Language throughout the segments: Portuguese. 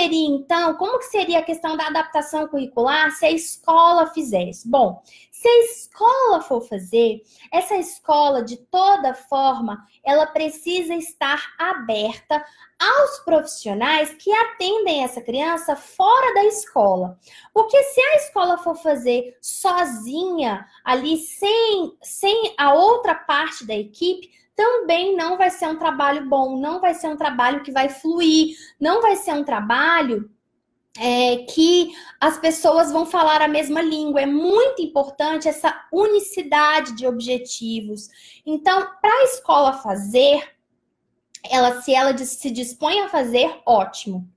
Seria então, como que seria a questão da adaptação curricular se a escola fizesse? Bom, se a escola for fazer, essa escola de toda forma, ela precisa estar aberta aos profissionais que atendem essa criança fora da escola. Porque se a escola for fazer sozinha, ali sem, sem a outra parte da equipe, também não vai ser um trabalho bom, não vai ser um trabalho que vai fluir, não vai ser um trabalho é, que as pessoas vão falar a mesma língua. É muito importante essa unicidade de objetivos. Então, para a escola fazer, ela se ela se dispõe a fazer, ótimo.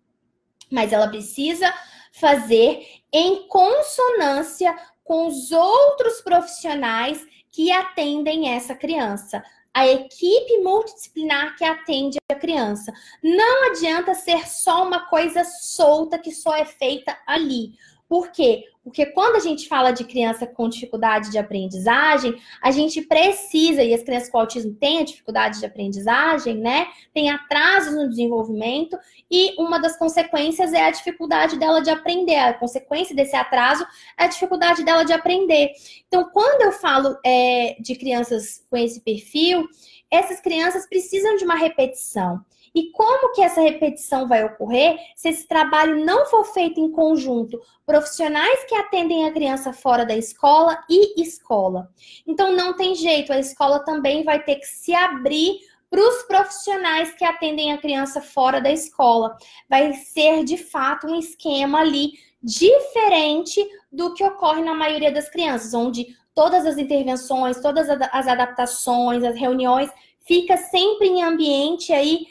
Mas ela precisa fazer em consonância com os outros profissionais que atendem essa criança a equipe multidisciplinar que atende a criança. Não adianta ser só uma coisa solta que só é feita ali. Por quê? Porque quando a gente fala de criança com dificuldade de aprendizagem, a gente precisa, e as crianças com autismo têm a dificuldade de aprendizagem, né? Tem atrasos no desenvolvimento, e uma das consequências é a dificuldade dela de aprender. A consequência desse atraso é a dificuldade dela de aprender. Então, quando eu falo é, de crianças com esse perfil, essas crianças precisam de uma repetição. E como que essa repetição vai ocorrer se esse trabalho não for feito em conjunto? Profissionais que atendem a criança fora da escola e escola. Então não tem jeito, a escola também vai ter que se abrir para os profissionais que atendem a criança fora da escola. Vai ser de fato um esquema ali diferente do que ocorre na maioria das crianças, onde todas as intervenções, todas as adaptações, as reuniões fica sempre em ambiente aí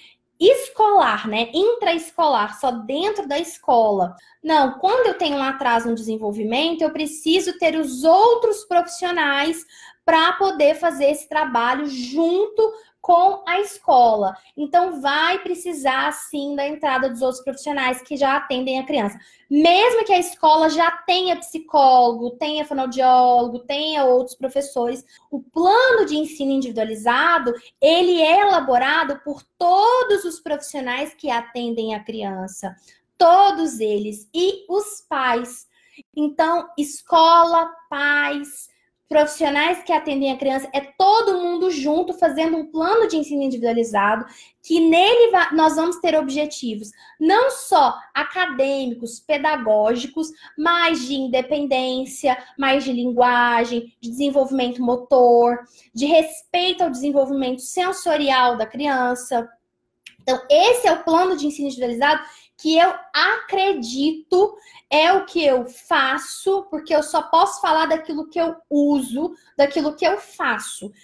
escolar, né? Intraescolar, só dentro da escola. Não, quando eu tenho um atraso no desenvolvimento, eu preciso ter os outros profissionais para poder fazer esse trabalho junto com a escola. Então, vai precisar sim da entrada dos outros profissionais que já atendem a criança. Mesmo que a escola já tenha psicólogo, tenha fonoaudiólogo, tenha outros professores, o plano de ensino individualizado, ele é elaborado por todos os profissionais que atendem a criança. Todos eles e os pais. Então, escola, pais, profissionais que atendem a criança, é todo mundo junto fazendo um plano de ensino individualizado, que nele nós vamos ter objetivos não só acadêmicos, pedagógicos, mas de independência, mais de linguagem, de desenvolvimento motor, de respeito ao desenvolvimento sensorial da criança. Então, esse é o plano de ensino individualizado que eu acredito é o que eu faço, porque eu só posso falar daquilo que eu uso, daquilo que eu faço.